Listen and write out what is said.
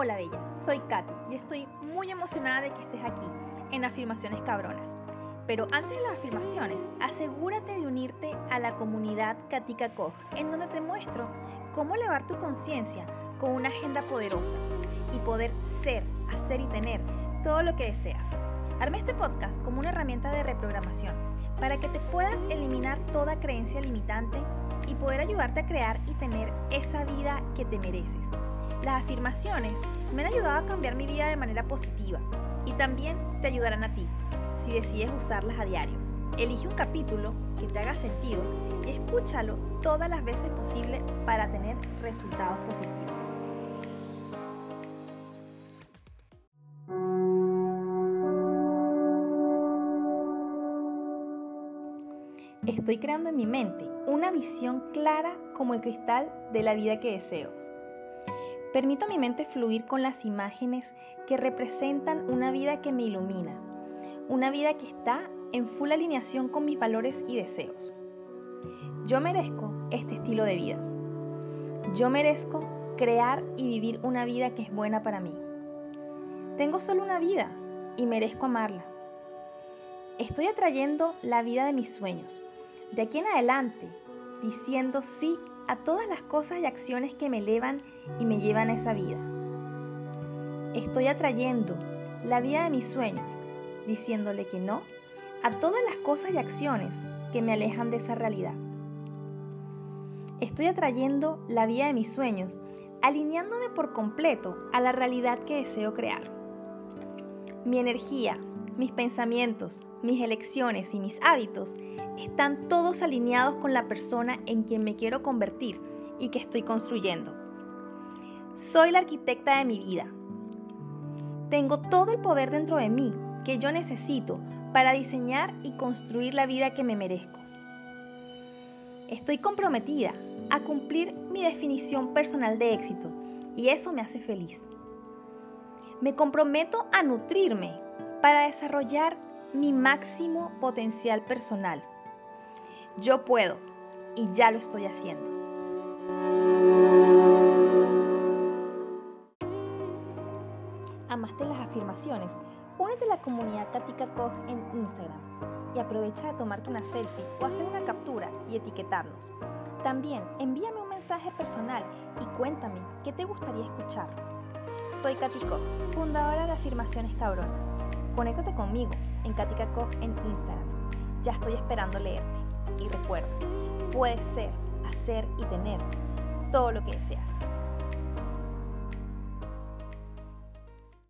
Hola Bella, soy Katy y estoy muy emocionada de que estés aquí en Afirmaciones Cabronas. Pero antes de las afirmaciones, asegúrate de unirte a la comunidad Katika Koch, en donde te muestro cómo elevar tu conciencia con una agenda poderosa y poder ser, hacer y tener todo lo que deseas. Armé este podcast como una herramienta de reprogramación para que te puedas eliminar toda creencia limitante y poder ayudarte a crear y tener esa vida que te mereces. Las afirmaciones me han ayudado a cambiar mi vida de manera positiva y también te ayudarán a ti si decides usarlas a diario. Elige un capítulo que te haga sentido y escúchalo todas las veces posible para tener resultados positivos. Estoy creando en mi mente una visión clara como el cristal de la vida que deseo. Permito a mi mente fluir con las imágenes que representan una vida que me ilumina, una vida que está en full alineación con mis valores y deseos. Yo merezco este estilo de vida. Yo merezco crear y vivir una vida que es buena para mí. Tengo solo una vida y merezco amarla. Estoy atrayendo la vida de mis sueños. De aquí en adelante, diciendo sí a todas las cosas y acciones que me elevan y me llevan a esa vida. Estoy atrayendo la vida de mis sueños, diciéndole que no a todas las cosas y acciones que me alejan de esa realidad. Estoy atrayendo la vida de mis sueños, alineándome por completo a la realidad que deseo crear. Mi energía, mis pensamientos, mis elecciones y mis hábitos están todos alineados con la persona en quien me quiero convertir y que estoy construyendo. Soy la arquitecta de mi vida. Tengo todo el poder dentro de mí que yo necesito para diseñar y construir la vida que me merezco. Estoy comprometida a cumplir mi definición personal de éxito y eso me hace feliz. Me comprometo a nutrirme para desarrollar mi máximo potencial personal. Yo puedo y ya lo estoy haciendo. ¿Amaste las afirmaciones? Únete a la comunidad Katika Koch en Instagram y aprovecha de tomarte una selfie o hacer una captura y etiquetarnos. También envíame un mensaje personal y cuéntame qué te gustaría escuchar. Soy Katy Koch, fundadora de Afirmaciones Cabronas. Conéctate conmigo en Katika Koch en Instagram. Ya estoy esperando leerte. Y recuerda, puedes ser, hacer y tener todo lo que deseas.